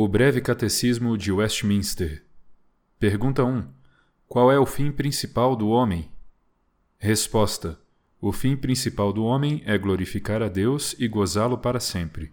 O Breve Catecismo de Westminster. Pergunta 1. Qual é o fim principal do homem? Resposta. O fim principal do homem é glorificar a Deus e gozá-lo para sempre.